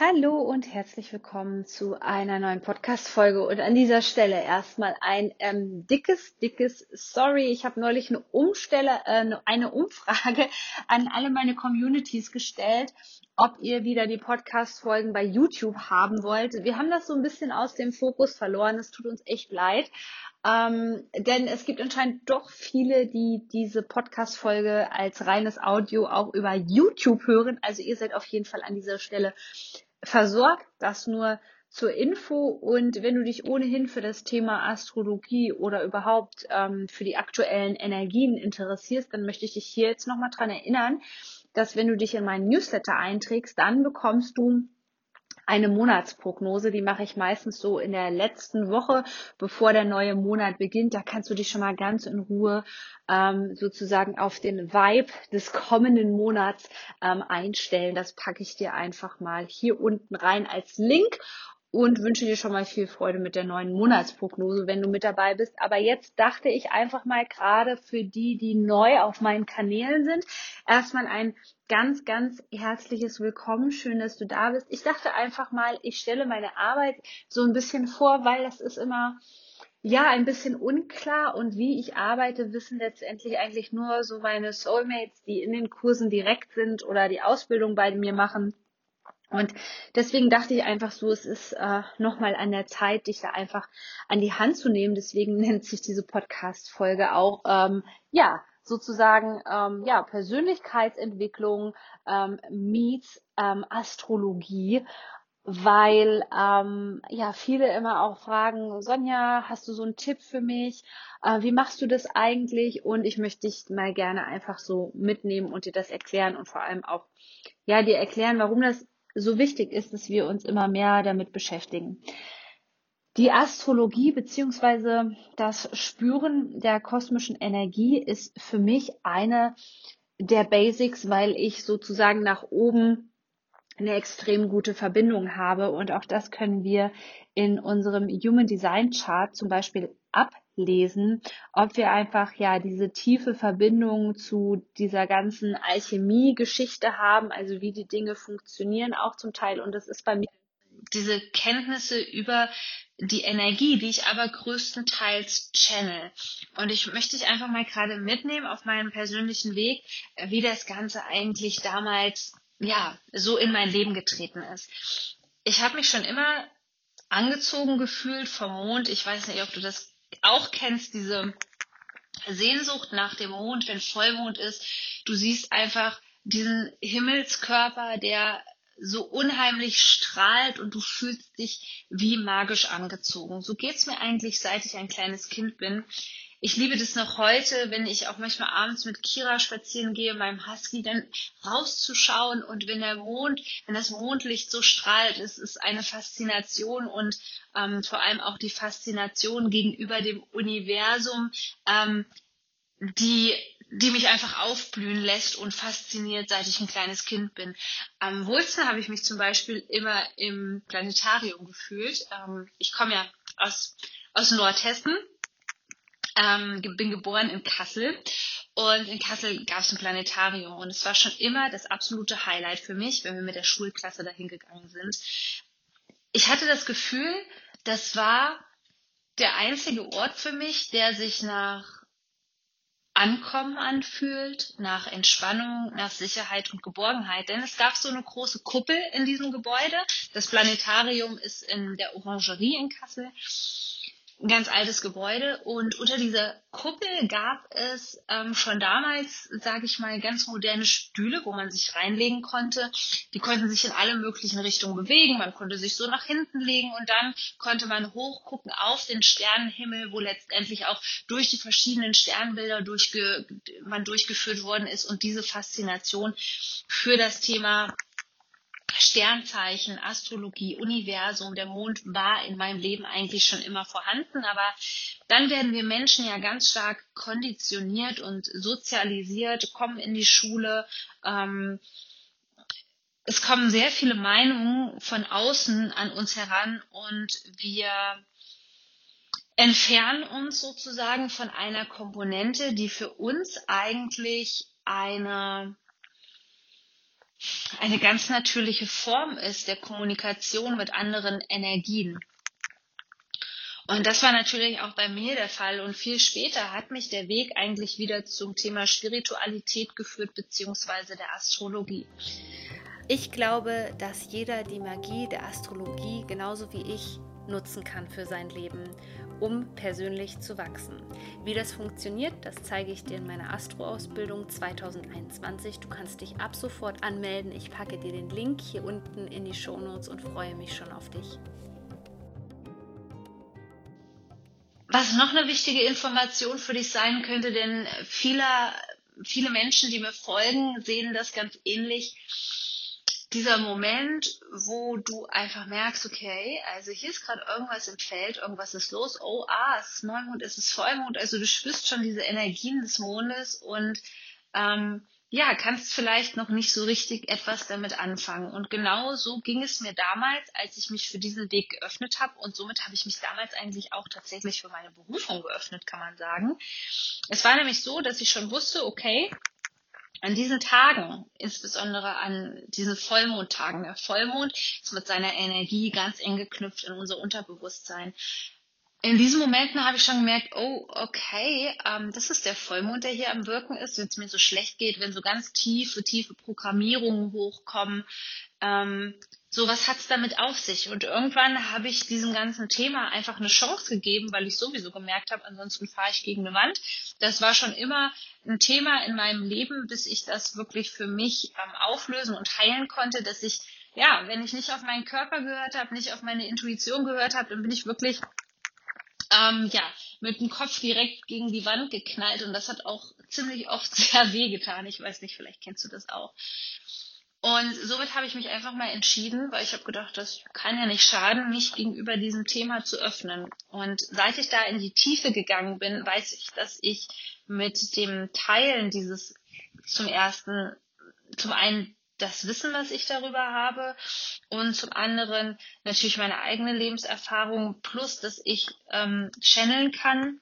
Hallo und herzlich willkommen zu einer neuen Podcast-Folge. Und an dieser Stelle erstmal ein ähm, dickes, dickes Sorry. Ich habe neulich eine Umstelle, äh, eine Umfrage an alle meine Communities gestellt, ob ihr wieder die Podcast-Folgen bei YouTube haben wollt. Wir haben das so ein bisschen aus dem Fokus verloren. Es tut uns echt leid. Ähm, denn es gibt anscheinend doch viele, die diese Podcast-Folge als reines Audio auch über YouTube hören. Also ihr seid auf jeden Fall an dieser Stelle versorgt. Das nur zur Info. Und wenn du dich ohnehin für das Thema Astrologie oder überhaupt ähm, für die aktuellen Energien interessierst, dann möchte ich dich hier jetzt nochmal dran erinnern, dass wenn du dich in meinen Newsletter einträgst, dann bekommst du eine Monatsprognose, die mache ich meistens so in der letzten Woche, bevor der neue Monat beginnt. Da kannst du dich schon mal ganz in Ruhe ähm, sozusagen auf den Vibe des kommenden Monats ähm, einstellen. Das packe ich dir einfach mal hier unten rein als Link und wünsche dir schon mal viel Freude mit der neuen Monatsprognose, wenn du mit dabei bist. Aber jetzt dachte ich einfach mal gerade für die, die neu auf meinen Kanälen sind, erstmal ein ganz, ganz herzliches Willkommen. Schön, dass du da bist. Ich dachte einfach mal, ich stelle meine Arbeit so ein bisschen vor, weil das ist immer ja, ein bisschen unklar und wie ich arbeite, wissen letztendlich eigentlich nur so meine Soulmates, die in den Kursen direkt sind oder die Ausbildung bei mir machen. Und deswegen dachte ich einfach so, es ist äh, nochmal an der Zeit, dich da einfach an die Hand zu nehmen. Deswegen nennt sich diese Podcast-Folge auch, ähm, ja, sozusagen, ähm, ja, Persönlichkeitsentwicklung ähm, meets ähm, Astrologie weil ähm, ja viele immer auch fragen, Sonja, hast du so einen Tipp für mich? Äh, wie machst du das eigentlich? Und ich möchte dich mal gerne einfach so mitnehmen und dir das erklären und vor allem auch ja dir erklären, warum das so wichtig ist, dass wir uns immer mehr damit beschäftigen. Die Astrologie beziehungsweise das Spüren der kosmischen Energie ist für mich eine der Basics, weil ich sozusagen nach oben eine extrem gute Verbindung habe. Und auch das können wir in unserem Human Design Chart zum Beispiel ablesen, ob wir einfach ja diese tiefe Verbindung zu dieser ganzen Alchemie-Geschichte haben, also wie die Dinge funktionieren auch zum Teil. Und das ist bei mir diese Kenntnisse über die Energie, die ich aber größtenteils channel. Und ich möchte dich einfach mal gerade mitnehmen auf meinem persönlichen Weg, wie das Ganze eigentlich damals ja so in mein Leben getreten ist. Ich habe mich schon immer angezogen gefühlt vom Mond. Ich weiß nicht, ob du das auch kennst, diese Sehnsucht nach dem Mond, wenn Vollmond ist. Du siehst einfach diesen Himmelskörper, der so unheimlich strahlt und du fühlst dich wie magisch angezogen. So geht's mir eigentlich, seit ich ein kleines Kind bin ich liebe das noch heute, wenn ich auch manchmal abends mit Kira spazieren gehe, meinem Husky, dann rauszuschauen und wenn der Mond, wenn das Mondlicht so strahlt, es ist eine Faszination und ähm, vor allem auch die Faszination gegenüber dem Universum, ähm, die die mich einfach aufblühen lässt und fasziniert, seit ich ein kleines Kind bin. Am wohlsten habe ich mich zum Beispiel immer im Planetarium gefühlt. Ähm, ich komme ja aus, aus Nordhessen ähm, bin geboren in Kassel und in Kassel gab es ein Planetarium und es war schon immer das absolute Highlight für mich, wenn wir mit der Schulklasse dahin gegangen sind. Ich hatte das Gefühl, das war der einzige Ort für mich, der sich nach Ankommen anfühlt, nach Entspannung, nach Sicherheit und Geborgenheit. Denn es gab so eine große Kuppel in diesem Gebäude. Das Planetarium ist in der Orangerie in Kassel ein ganz altes Gebäude und unter dieser Kuppel gab es ähm, schon damals, sage ich mal, ganz moderne Stühle, wo man sich reinlegen konnte. Die konnten sich in alle möglichen Richtungen bewegen. Man konnte sich so nach hinten legen und dann konnte man hochgucken auf den Sternenhimmel, wo letztendlich auch durch die verschiedenen Sternbilder durchge man durchgeführt worden ist und diese Faszination für das Thema Sternzeichen, Astrologie, Universum, der Mond war in meinem Leben eigentlich schon immer vorhanden, aber dann werden wir Menschen ja ganz stark konditioniert und sozialisiert, kommen in die Schule. Ähm, es kommen sehr viele Meinungen von außen an uns heran und wir entfernen uns sozusagen von einer Komponente, die für uns eigentlich eine eine ganz natürliche Form ist der Kommunikation mit anderen Energien. Und das war natürlich auch bei mir der Fall. Und viel später hat mich der Weg eigentlich wieder zum Thema Spiritualität geführt, beziehungsweise der Astrologie. Ich glaube, dass jeder die Magie der Astrologie genauso wie ich nutzen kann für sein Leben, um persönlich zu wachsen. Wie das funktioniert, das zeige ich dir in meiner Astro-Ausbildung 2021. Du kannst dich ab sofort anmelden. Ich packe dir den Link hier unten in die Show Notes und freue mich schon auf dich. Was noch eine wichtige Information für dich sein könnte, denn viele, viele Menschen, die mir folgen, sehen das ganz ähnlich dieser Moment, wo du einfach merkst, okay, also hier ist gerade irgendwas im Feld, irgendwas ist los, oh, ah, es ist Neumond, es ist Vollmond, also du spürst schon diese Energien des Mondes und ähm, ja, kannst vielleicht noch nicht so richtig etwas damit anfangen. Und genau so ging es mir damals, als ich mich für diesen Weg geöffnet habe. Und somit habe ich mich damals eigentlich auch tatsächlich für meine Berufung geöffnet, kann man sagen. Es war nämlich so, dass ich schon wusste, okay, an diesen Tagen, insbesondere an diesen Vollmondtagen, der Vollmond ist mit seiner Energie ganz eng geknüpft in unser Unterbewusstsein. In diesen Momenten habe ich schon gemerkt, oh, okay, ähm, das ist der Vollmond, der hier am Wirken ist, wenn es mir so schlecht geht, wenn so ganz tiefe, tiefe Programmierungen hochkommen, ähm, so was hat's damit auf sich? Und irgendwann habe ich diesem ganzen Thema einfach eine Chance gegeben, weil ich sowieso gemerkt habe, ansonsten fahre ich gegen eine Wand. Das war schon immer ein Thema in meinem Leben, bis ich das wirklich für mich ähm, auflösen und heilen konnte, dass ich, ja, wenn ich nicht auf meinen Körper gehört habe, nicht auf meine Intuition gehört habe, dann bin ich wirklich ähm, ja, mit dem Kopf direkt gegen die Wand geknallt und das hat auch ziemlich oft sehr weh getan. Ich weiß nicht, vielleicht kennst du das auch. Und somit habe ich mich einfach mal entschieden, weil ich habe gedacht, das kann ja nicht schaden, mich gegenüber diesem Thema zu öffnen. Und seit ich da in die Tiefe gegangen bin, weiß ich, dass ich mit dem Teilen dieses zum ersten, zum einen das Wissen, was ich darüber habe und zum anderen natürlich meine eigene Lebenserfahrung plus, dass ich ähm, channeln kann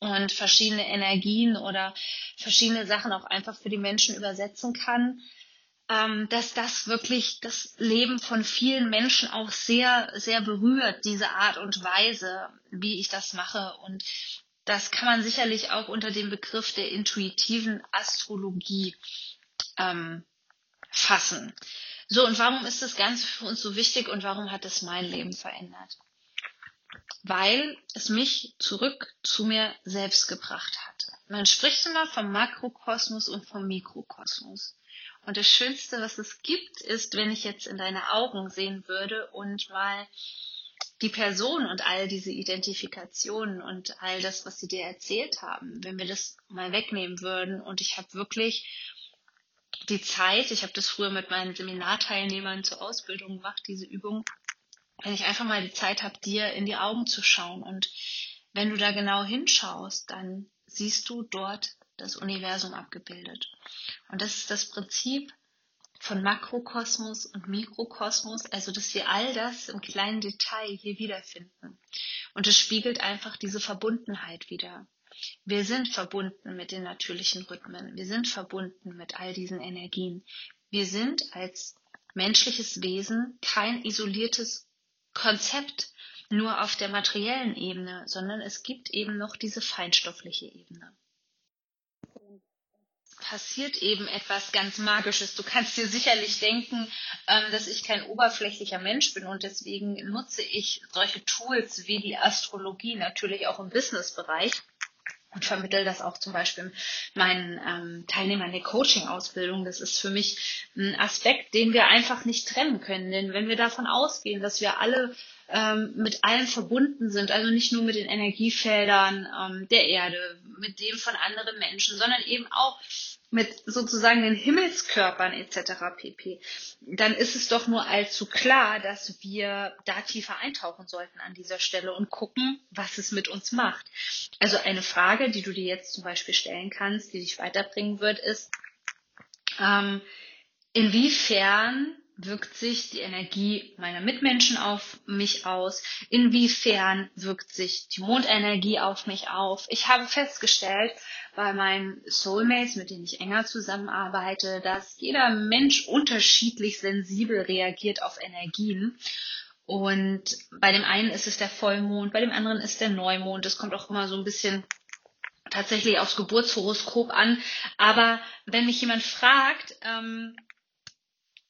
und verschiedene Energien oder verschiedene Sachen auch einfach für die Menschen übersetzen kann ähm, dass das wirklich das Leben von vielen Menschen auch sehr, sehr berührt, diese Art und Weise, wie ich das mache. Und das kann man sicherlich auch unter dem Begriff der intuitiven Astrologie ähm, fassen. So, und warum ist das Ganze für uns so wichtig und warum hat es mein Leben verändert? Weil es mich zurück zu mir selbst gebracht hat. Man spricht immer vom Makrokosmos und vom Mikrokosmos. Und das Schönste, was es gibt, ist, wenn ich jetzt in deine Augen sehen würde und mal die Person und all diese Identifikationen und all das, was sie dir erzählt haben, wenn wir das mal wegnehmen würden und ich habe wirklich die Zeit, ich habe das früher mit meinen Seminarteilnehmern zur Ausbildung gemacht, diese Übung, wenn ich einfach mal die Zeit habe, dir in die Augen zu schauen. Und wenn du da genau hinschaust, dann siehst du dort das Universum abgebildet. Und das ist das Prinzip von Makrokosmos und Mikrokosmos, also dass wir all das im kleinen Detail hier wiederfinden. Und es spiegelt einfach diese Verbundenheit wieder. Wir sind verbunden mit den natürlichen Rhythmen. Wir sind verbunden mit all diesen Energien. Wir sind als menschliches Wesen kein isoliertes Konzept nur auf der materiellen Ebene, sondern es gibt eben noch diese feinstoffliche Ebene passiert eben etwas ganz Magisches. Du kannst dir sicherlich denken, ähm, dass ich kein oberflächlicher Mensch bin und deswegen nutze ich solche Tools wie die Astrologie natürlich auch im Businessbereich und vermittel das auch zum Beispiel meinen ähm, Teilnehmern der Coaching-Ausbildung. Das ist für mich ein Aspekt, den wir einfach nicht trennen können. Denn wenn wir davon ausgehen, dass wir alle ähm, mit allen verbunden sind, also nicht nur mit den Energiefeldern ähm, der Erde, mit dem von anderen Menschen, sondern eben auch mit sozusagen den Himmelskörpern etc. pp, dann ist es doch nur allzu klar, dass wir da tiefer eintauchen sollten an dieser Stelle und gucken, was es mit uns macht. Also eine Frage, die du dir jetzt zum Beispiel stellen kannst, die dich weiterbringen wird, ist, ähm, inwiefern wirkt sich die Energie meiner Mitmenschen auf mich aus? Inwiefern wirkt sich die Mondenergie auf mich auf? Ich habe festgestellt bei meinen Soulmates, mit denen ich enger zusammenarbeite, dass jeder Mensch unterschiedlich sensibel reagiert auf Energien. Und bei dem einen ist es der Vollmond, bei dem anderen ist der Neumond. Das kommt auch immer so ein bisschen tatsächlich aufs Geburtshoroskop an. Aber wenn mich jemand fragt, ähm,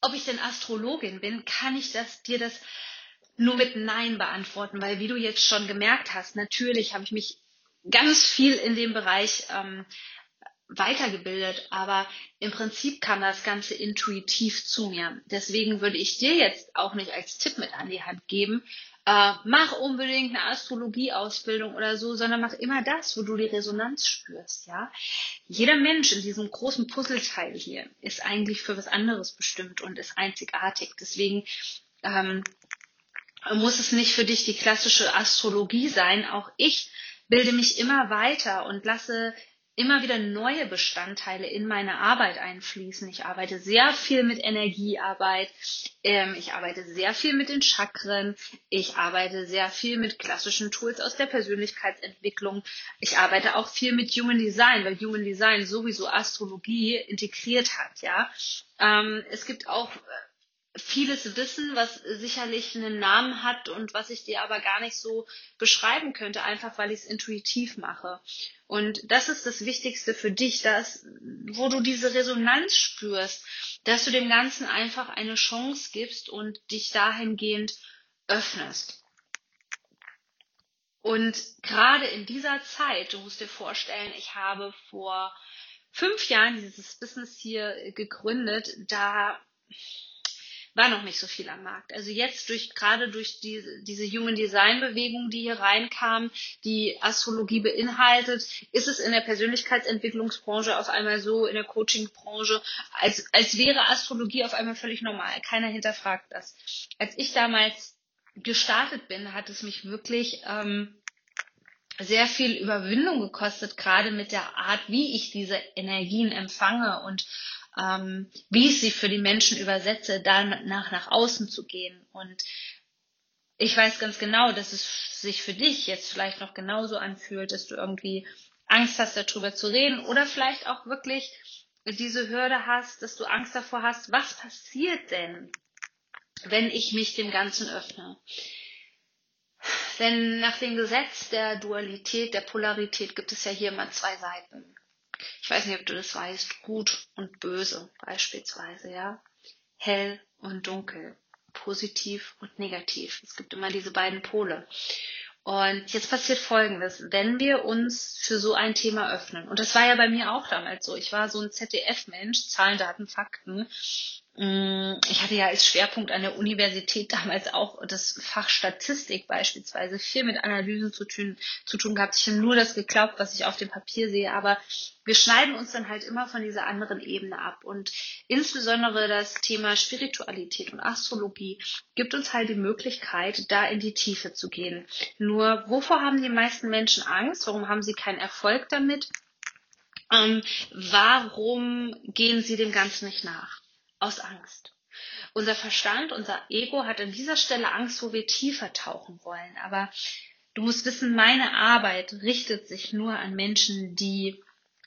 ob ich denn Astrologin bin, kann ich das, dir das nur mit Nein beantworten, weil wie du jetzt schon gemerkt hast, natürlich habe ich mich ganz viel in dem Bereich ähm, weitergebildet, aber im Prinzip kam das Ganze intuitiv zu mir. Deswegen würde ich dir jetzt auch nicht als Tipp mit an die Hand geben, äh, mach unbedingt eine Astrologieausbildung oder so, sondern mach immer das, wo du die Resonanz spürst, ja. Jeder Mensch in diesem großen Puzzleteil hier ist eigentlich für was anderes bestimmt und ist einzigartig. Deswegen ähm, muss es nicht für dich die klassische Astrologie sein. Auch ich bilde mich immer weiter und lasse immer wieder neue Bestandteile in meine Arbeit einfließen. Ich arbeite sehr viel mit Energiearbeit, ähm, ich arbeite sehr viel mit den Chakren, ich arbeite sehr viel mit klassischen Tools aus der Persönlichkeitsentwicklung, ich arbeite auch viel mit Human Design, weil Human Design sowieso Astrologie integriert hat. Ja, ähm, es gibt auch vieles Wissen, was sicherlich einen Namen hat und was ich dir aber gar nicht so beschreiben könnte, einfach weil ich es intuitiv mache. Und das ist das Wichtigste für dich, dass, wo du diese Resonanz spürst, dass du dem Ganzen einfach eine Chance gibst und dich dahingehend öffnest. Und gerade in dieser Zeit, du musst dir vorstellen, ich habe vor fünf Jahren dieses Business hier gegründet, da war noch nicht so viel am Markt. Also jetzt durch, gerade durch die, diese Human Design Bewegung, die hier reinkam, die Astrologie beinhaltet, ist es in der Persönlichkeitsentwicklungsbranche auf einmal so, in der Coachingbranche, als, als wäre Astrologie auf einmal völlig normal. Keiner hinterfragt das. Als ich damals gestartet bin, hat es mich wirklich, ähm, sehr viel Überwindung gekostet, gerade mit der Art, wie ich diese Energien empfange und ähm, wie ich sie für die Menschen übersetze, danach nach außen zu gehen. Und ich weiß ganz genau, dass es sich für dich jetzt vielleicht noch genauso anfühlt, dass du irgendwie Angst hast, darüber zu reden oder vielleicht auch wirklich diese Hürde hast, dass du Angst davor hast, was passiert denn, wenn ich mich dem Ganzen öffne? Denn nach dem Gesetz der Dualität, der Polarität gibt es ja hier immer zwei Seiten ich weiß nicht, ob du das weißt, gut und böse beispielsweise, ja. Hell und dunkel, positiv und negativ. Es gibt immer diese beiden Pole. Und jetzt passiert Folgendes, wenn wir uns für so ein Thema öffnen, und das war ja bei mir auch damals so, ich war so ein ZDF-Mensch, Zahlen, Daten, Fakten, ich hatte ja als Schwerpunkt an der Universität damals auch das Fach Statistik beispielsweise viel mit Analysen zu tun, zu tun gehabt. Ich habe nur das geglaubt, was ich auf dem Papier sehe, aber wir schneiden uns dann halt immer von dieser anderen Ebene ab. Und insbesondere das Thema Spiritualität und Astrologie gibt uns halt die Möglichkeit, da in die Tiefe zu gehen. Nur, wovor haben die meisten Menschen Angst? Warum haben sie keinen Erfolg damit? Ähm, warum gehen sie dem Ganzen nicht nach? Aus Angst. Unser Verstand, unser Ego hat an dieser Stelle Angst, wo wir tiefer tauchen wollen. Aber du musst wissen, meine Arbeit richtet sich nur an Menschen, die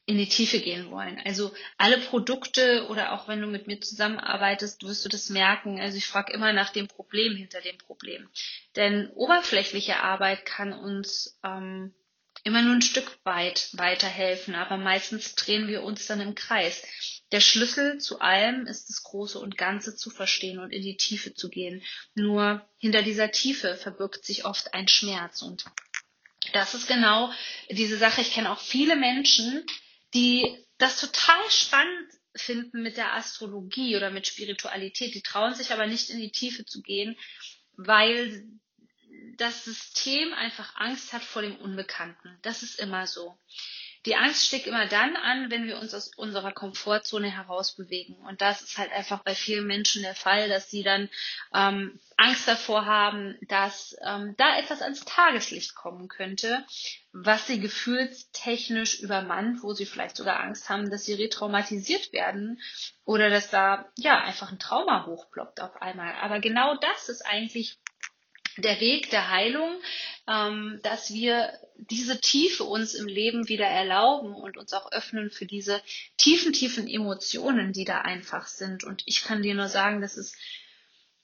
in die Tiefe gehen wollen. Also alle Produkte oder auch wenn du mit mir zusammenarbeitest, wirst du das merken. Also ich frage immer nach dem Problem hinter dem Problem. Denn oberflächliche Arbeit kann uns ähm, immer nur ein Stück weit weiterhelfen, aber meistens drehen wir uns dann im Kreis. Der Schlüssel zu allem ist das Große und Ganze zu verstehen und in die Tiefe zu gehen. Nur hinter dieser Tiefe verbirgt sich oft ein Schmerz und das ist genau diese Sache. Ich kenne auch viele Menschen, die das total spannend finden mit der Astrologie oder mit Spiritualität. Die trauen sich aber nicht in die Tiefe zu gehen, weil das System einfach Angst hat vor dem Unbekannten. Das ist immer so. Die Angst steckt immer dann an, wenn wir uns aus unserer Komfortzone herausbewegen. Und das ist halt einfach bei vielen Menschen der Fall, dass sie dann ähm, Angst davor haben, dass ähm, da etwas ans Tageslicht kommen könnte, was sie gefühlstechnisch übermannt, wo sie vielleicht sogar Angst haben, dass sie retraumatisiert werden oder dass da ja einfach ein Trauma hochploppt auf einmal. Aber genau das ist eigentlich der Weg der Heilung, ähm, dass wir diese Tiefe uns im Leben wieder erlauben und uns auch öffnen für diese tiefen, tiefen Emotionen, die da einfach sind. Und ich kann dir nur sagen, dass es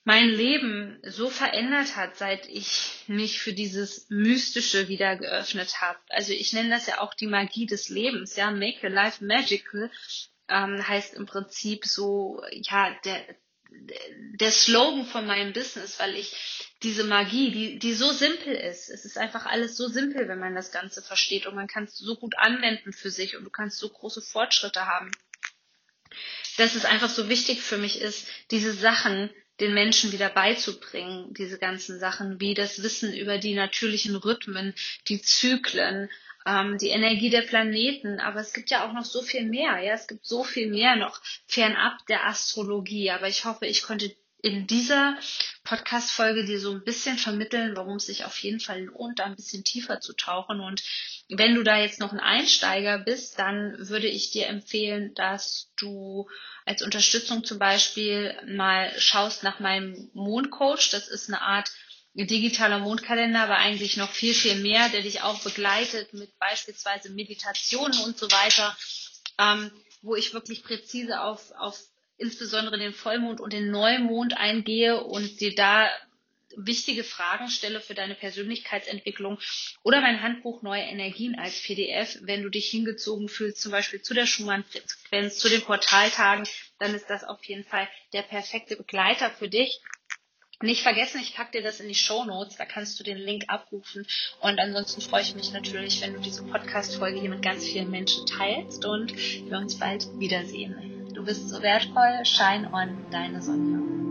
mein Leben so verändert hat, seit ich mich für dieses Mystische wieder geöffnet habe. Also ich nenne das ja auch die Magie des Lebens, ja, make your life magical, ähm, heißt im Prinzip so, ja, der, der Slogan von meinem Business, weil ich diese Magie, die, die so simpel ist. Es ist einfach alles so simpel, wenn man das Ganze versteht und man kann es so gut anwenden für sich und du kannst so große Fortschritte haben. Dass es einfach so wichtig für mich ist, diese Sachen den Menschen wieder beizubringen, diese ganzen Sachen, wie das Wissen über die natürlichen Rhythmen, die Zyklen, ähm, die Energie der Planeten, aber es gibt ja auch noch so viel mehr, ja, es gibt so viel mehr noch fernab der Astrologie, aber ich hoffe, ich konnte in dieser Podcast-Folge dir so ein bisschen vermitteln, warum es sich auf jeden Fall lohnt, da ein bisschen tiefer zu tauchen. Und wenn du da jetzt noch ein Einsteiger bist, dann würde ich dir empfehlen, dass du als Unterstützung zum Beispiel mal schaust nach meinem Mondcoach. Das ist eine Art digitaler Mondkalender, aber eigentlich noch viel, viel mehr, der dich auch begleitet mit beispielsweise Meditationen und so weiter, ähm, wo ich wirklich präzise auf, auf insbesondere den Vollmond und den Neumond eingehe und dir da wichtige Fragen stelle für deine Persönlichkeitsentwicklung oder mein Handbuch Neue Energien als PDF. Wenn du dich hingezogen fühlst, zum Beispiel zu der Schumann-Frequenz, zu den Portaltagen, dann ist das auf jeden Fall der perfekte Begleiter für dich. Nicht vergessen, ich packe dir das in die Show Notes, da kannst du den Link abrufen. Und ansonsten freue ich mich natürlich, wenn du diese Podcast-Folge hier mit ganz vielen Menschen teilst und wir uns bald wiedersehen. Du bist so wertvoll, shine on, deine Sonja.